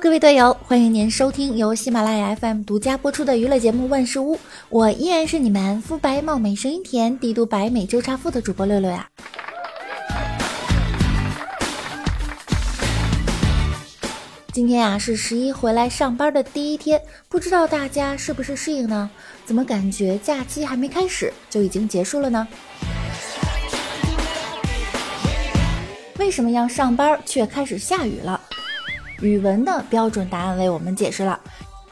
各位队友，欢迎您收听由喜马拉雅 FM 独家播出的娱乐节目《万事屋》，我依然是你们肤白貌美、声音甜、帝都白美周差富的主播六六呀。今天呀是十一回来上班的第一天，不知道大家是不是适应呢？怎么感觉假期还没开始就已经结束了呢？为什么要上班却开始下雨了？语文的标准答案为我们解释了：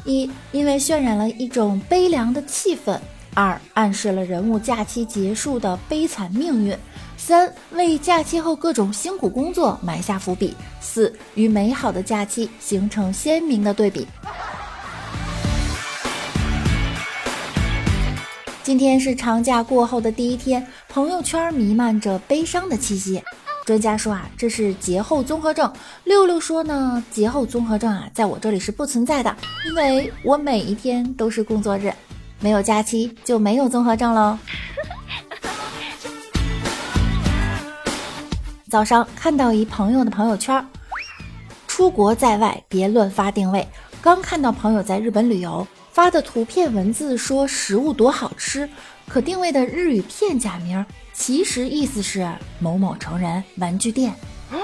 一，因为渲染了一种悲凉的气氛；二，暗示了人物假期结束的悲惨命运；三，为假期后各种辛苦工作埋下伏笔；四，与美好的假期形成鲜明的对比。今天是长假过后的第一天，朋友圈弥漫着悲伤的气息。专家说啊，这是节后综合症。六六说呢，节后综合症啊，在我这里是不存在的，因为我每一天都是工作日，没有假期就没有综合症喽。早上看到一朋友的朋友圈，出国在外别乱发定位。刚看到朋友在日本旅游发的图片文字说食物多好吃，可定位的日语片假名。其实意思是某某成人玩具店。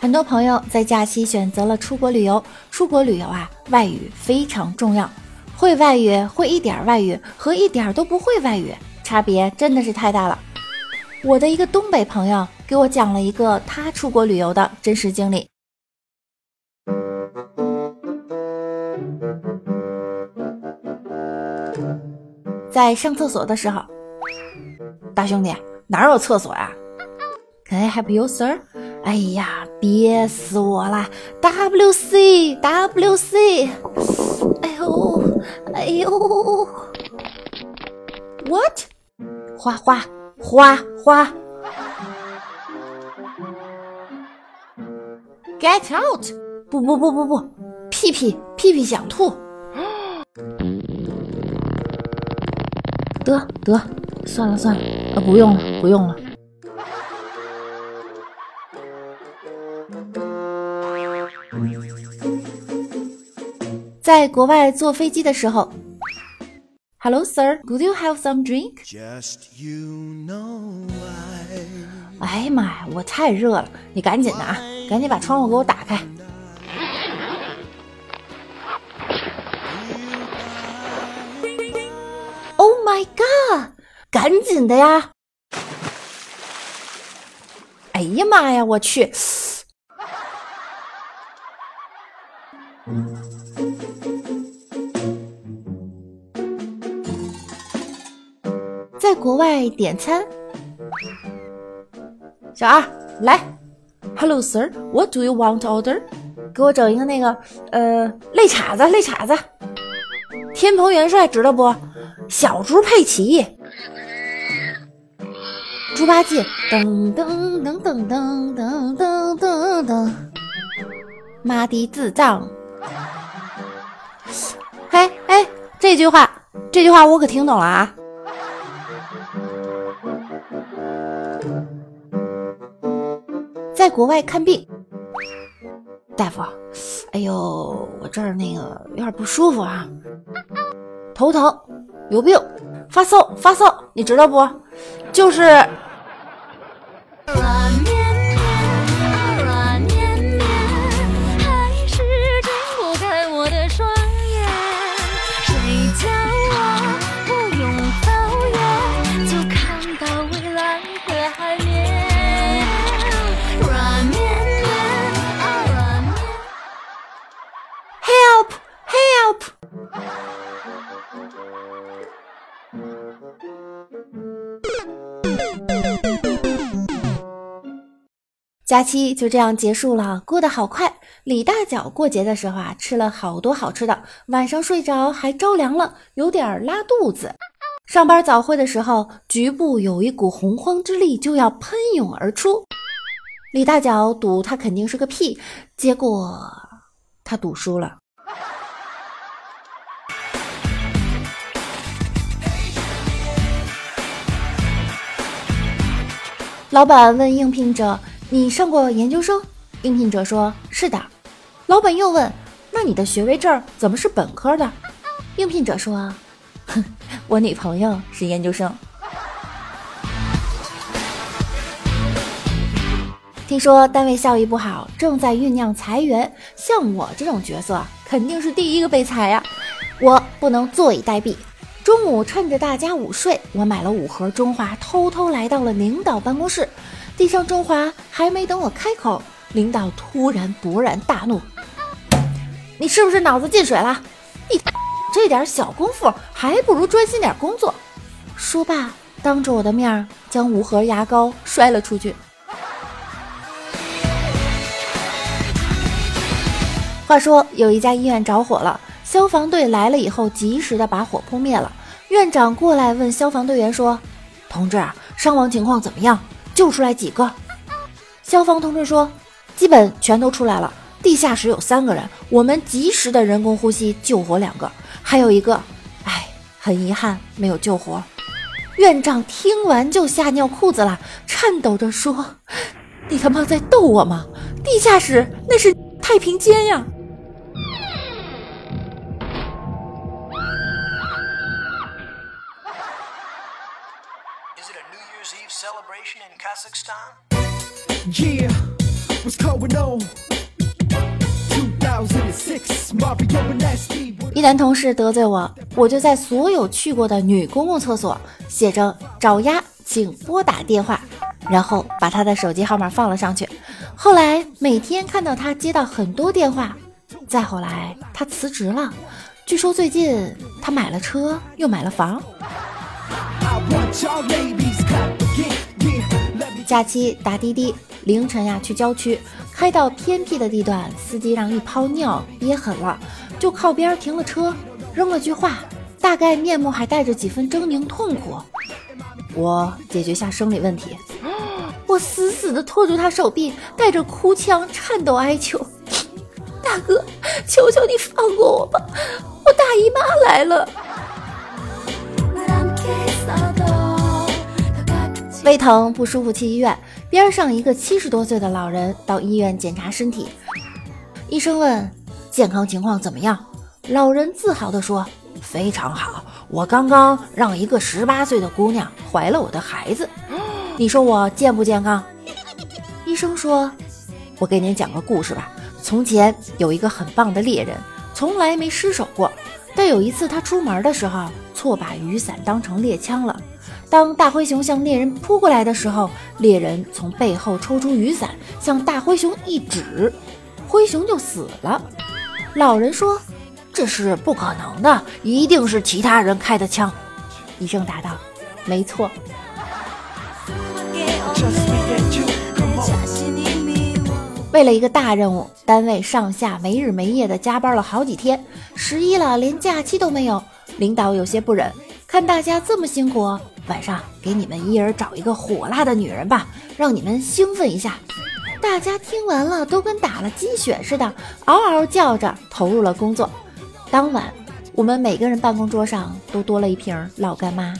很多朋友在假期选择了出国旅游。出国旅游啊，外语非常重要。会外语，会一点外语和一点都不会外语，差别真的是太大了。我的一个东北朋友给我讲了一个他出国旅游的真实经历。在上厕所的时候，大兄弟哪有厕所呀？Can I help you, sir？哎呀，憋死我了！W C W C！哎呦哎呦！What？花花花花！Get out！不不不不不！屁屁屁屁想吐！得得，算了算了，啊，不用了不用了。在国外坐飞机的时候，Hello sir，Could you have some drink？哎呀妈呀，我太热了，你赶紧的啊，赶紧把窗户给我打开。赶紧的呀！哎呀妈呀，我去！在国外点餐，小二来，Hello sir，What do you want to order？给我整一个那个呃肋叉子，肋叉子，天蓬元帅知道不？小猪佩奇，猪八戒，噔噔噔噔噔噔噔噔噔，妈的智障！哎哎，这句话，这句话我可听懂了啊！在国外看病，大夫，哎呦，我这儿那个有点不舒服啊，头疼。有病，发烧发烧，你知道不？就是。假期就这样结束了，过得好快。李大脚过节的时候啊，吃了好多好吃的，晚上睡着还着凉了，有点拉肚子。上班早会的时候，局部有一股洪荒之力就要喷涌而出。李大脚赌他肯定是个屁，结果他赌输了。老板问应聘者。你上过研究生？应聘者说：“是的。”老板又问：“那你的学位证怎么是本科的？”应聘者说：“哼，我女朋友是研究生。”听说单位效益不好，正在酝酿裁员。像我这种角色，肯定是第一个被裁呀！我不能坐以待毙。中午趁着大家午睡，我买了五盒中华，偷偷来到了领导办公室，地上中华，还没等我开口，领导突然勃然大怒：“你是不是脑子进水了？你 这点小功夫，还不如专心点工作！”说罢，当着我的面将五盒牙膏摔了出去。话说有一家医院着火了，消防队来了以后，及时的把火扑灭了。院长过来问消防队员说：“同志，伤亡情况怎么样？救出来几个？”消防同志说：“基本全都出来了。地下室有三个人，我们及时的人工呼吸救活两个，还有一个，哎，很遗憾没有救活。”院长听完就吓尿裤子了，颤抖着说：“你他妈在逗我吗？地下室那是太平间呀！”一男同事得罪我，我就在所有去过的女公共厕所写着“找鸭，请拨打电话”，然后把他的手机号码放了上去。后来每天看到他接到很多电话。再后来他辞职了，据说最近他买了车，又买了房。假期打滴滴，凌晨呀去郊区，开到偏僻的地段，司机让一泡尿憋狠了，就靠边停了车，扔了句话，大概面目还带着几分狰狞痛苦。我解决下生理问题，我死死地拖住他手臂，带着哭腔，颤抖哀求：“大哥，求求你放过我吧，我大姨妈来了。”胃疼不舒服去医院，边上一个七十多岁的老人到医院检查身体。医生问健康情况怎么样，老人自豪地说：“非常好，我刚刚让一个十八岁的姑娘怀了我的孩子。”你说我健不健康？医生说：“我给您讲个故事吧。从前有一个很棒的猎人，从来没失手过，但有一次他出门的时候错把雨伞当成猎枪了。”当大灰熊向猎人扑过来的时候，猎人从背后抽出雨伞，向大灰熊一指，灰熊就死了。老人说：“这是不可能的，一定是其他人开的枪。”医生答道：“没错。”为了一个大任务，单位上下没日没夜的加班了好几天，十一了连假期都没有，领导有些不忍，看大家这么辛苦。晚上给你们一人找一个火辣的女人吧，让你们兴奋一下。大家听完了都跟打了鸡血似的，嗷嗷叫着投入了工作。当晚，我们每个人办公桌上都多了一瓶老干妈。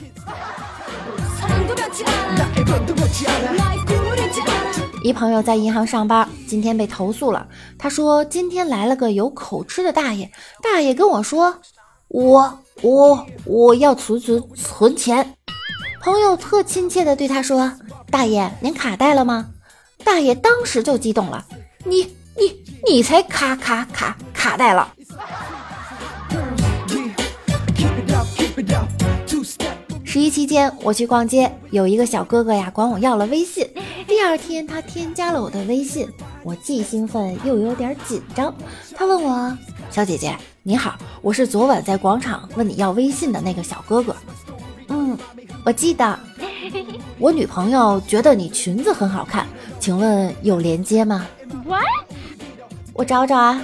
一朋友在银行上班，今天被投诉了。他说今天来了个有口吃的大爷，大爷跟我说，我我我要存存存钱。朋友特亲切地对他说：“大爷，您卡带了吗？”大爷当时就激动了：“你你你才卡卡卡卡带了！”十一期间我去逛街，有一个小哥哥呀管我要了微信。第二天他添加了我的微信，我既兴奋又有点紧张。他问我：“小姐姐你好，我是昨晚在广场问你要微信的那个小哥哥。”嗯。我记得，我女朋友觉得你裙子很好看，请问有连接吗？我找找啊。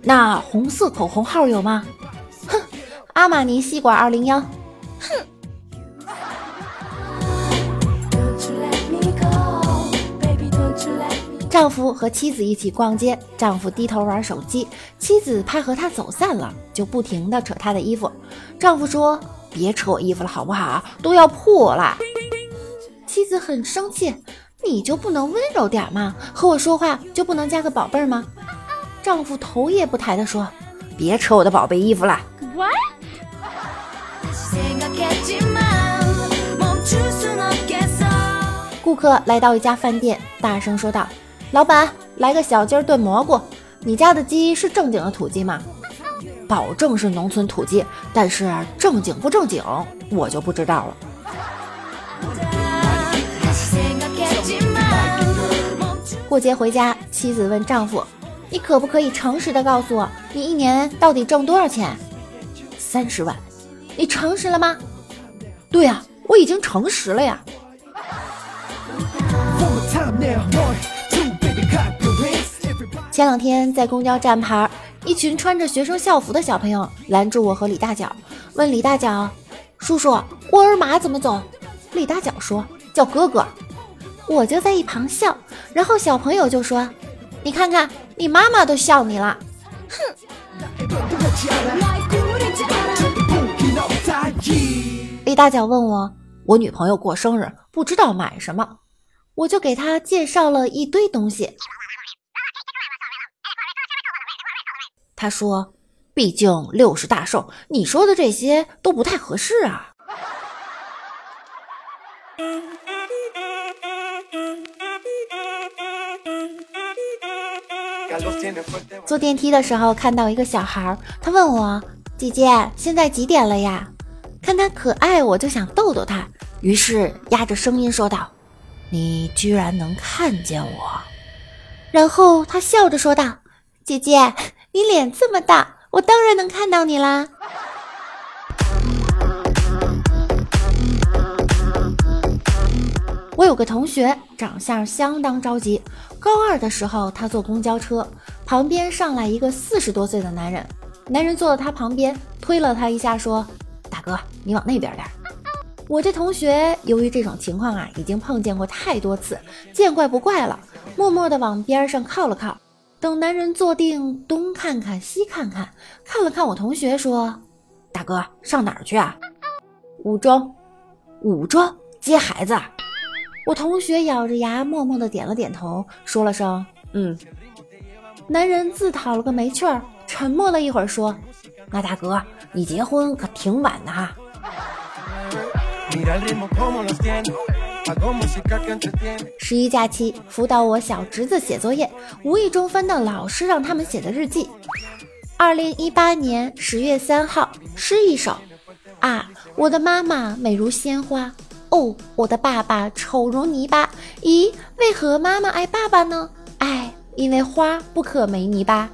那红色口红号有吗？哼，阿玛尼吸管二零幺。哼。丈夫和妻子一起逛街，丈夫低头玩手机，妻子怕和他走散了，就不停的扯他的衣服。丈夫说。别扯我衣服了，好不好？都要破了。妻子很生气，你就不能温柔点吗？和我说话就不能加个宝贝儿吗？”丈夫头也不抬地说：“别扯我的宝贝衣服了。” What？顾客来到一家饭店，大声说道：“老板，来个小鸡炖蘑菇。你家的鸡是正经的土鸡吗？”“保证是农村土鸡，但是正经不正经，我就不知道了。”过节回家，妻子问丈夫：“你可不可以诚实的告诉我，你一年到底挣多少钱？”“三十万。”“你诚实了吗？”“对呀，我已经诚实了呀。”前两天在公交站牌，一群穿着学生校服的小朋友拦住我和李大脚，问李大脚：“叔叔，沃尔玛怎么走？”李大脚说：“叫哥哥。”我就在一旁笑，然后小朋友就说：“你看看，你妈妈都笑你了。”哼。李大脚问我：“我女朋友过生日，不知道买什么。”我就给他介绍了一堆东西。他说：“毕竟六十大寿，你说的这些都不太合适啊。”坐电梯的时候看到一个小孩，他问我：“姐姐，现在几点了呀？”看他可爱，我就想逗逗他，于是压着声音说道。你居然能看见我，然后他笑着说道：“姐姐，你脸这么大，我当然能看到你啦。”我有个同学长相相当着急，高二的时候他坐公交车，旁边上来一个四十多岁的男人，男人坐到他旁边，推了他一下，说：“大哥，你往那边点。”我这同学由于这种情况啊，已经碰见过太多次，见怪不怪了，默默地往边上靠了靠。等男人坐定，东看看西看看，看了看我同学，说：“大哥，上哪儿去啊？”“五中。”“五中接孩子。”我同学咬着牙，默默地点了点头，说了声“嗯”。男人自讨了个没趣儿，沉默了一会儿，说：“那大哥，你结婚可挺晚的哈。”十一假期辅导我小侄子写作业，无意中翻到老师让他们写的日记。二零一八年十月三号，诗一首：啊，我的妈妈美如鲜花，哦，我的爸爸丑如泥巴。咦，为何妈妈爱爸爸呢？哎，因为花不可没泥巴。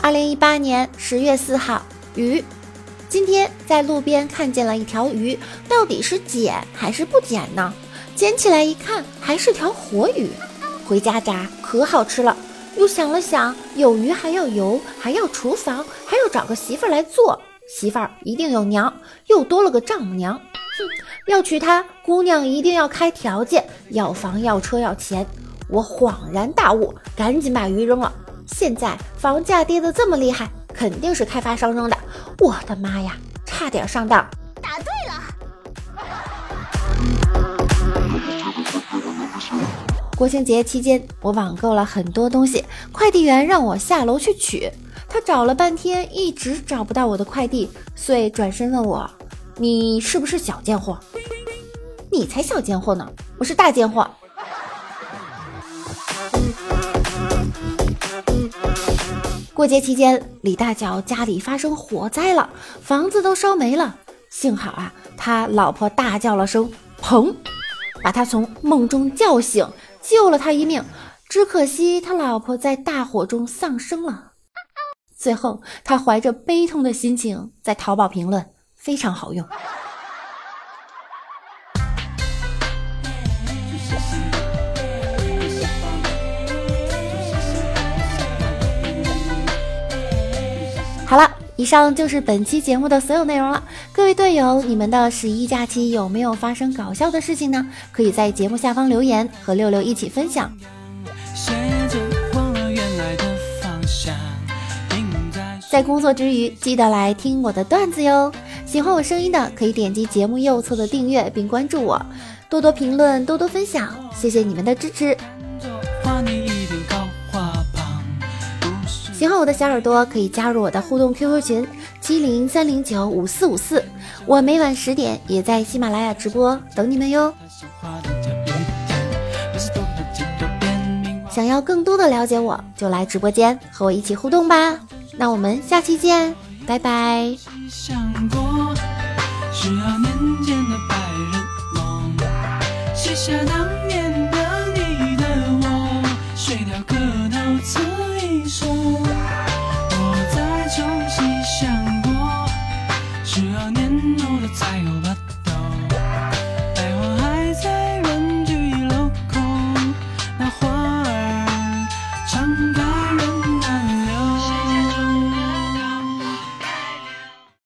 二零一八年十月四号，鱼。今天在路边看见了一条鱼，到底是捡还是不捡呢？捡起来一看，还是条活鱼。回家炸可好吃了。又想了想，有鱼还要油，还要厨房，还要找个媳妇来做。媳妇儿一定有娘，又多了个丈母娘。哼，要娶她，姑娘一定要开条件，要房要车要钱。我恍然大悟，赶紧把鱼扔了。现在房价跌得这么厉害，肯定是开发商扔的。我的妈呀，差点上当！答对了。国庆节期间，我网购了很多东西，快递员让我下楼去取，他找了半天，一直找不到我的快递，遂转身问我：“你是不是小贱货？”“你才小贱货呢，我是大贱货。”过节期间，李大脚家里发生火灾了，房子都烧没了。幸好啊，他老婆大叫了声“砰”，把他从梦中叫醒，救了他一命。只可惜他老婆在大火中丧生了。最后，他怀着悲痛的心情在淘宝评论：“非常好用。”以上就是本期节目的所有内容了。各位队友，你们的十一假期有没有发生搞笑的事情呢？可以在节目下方留言，和六六一起分享。在工作之余，记得来听我的段子哟。喜欢我声音的可以点击节目右侧的订阅并关注我，多多评论，多多分享，谢谢你们的支持。喜欢我的小耳朵可以加入我的互动 QQ 群七零三零九五四五四，我每晚十点也在喜马拉雅直播等你们哟。想要更多的了解我，就来直播间和我一起互动吧。那我们下期见，拜拜。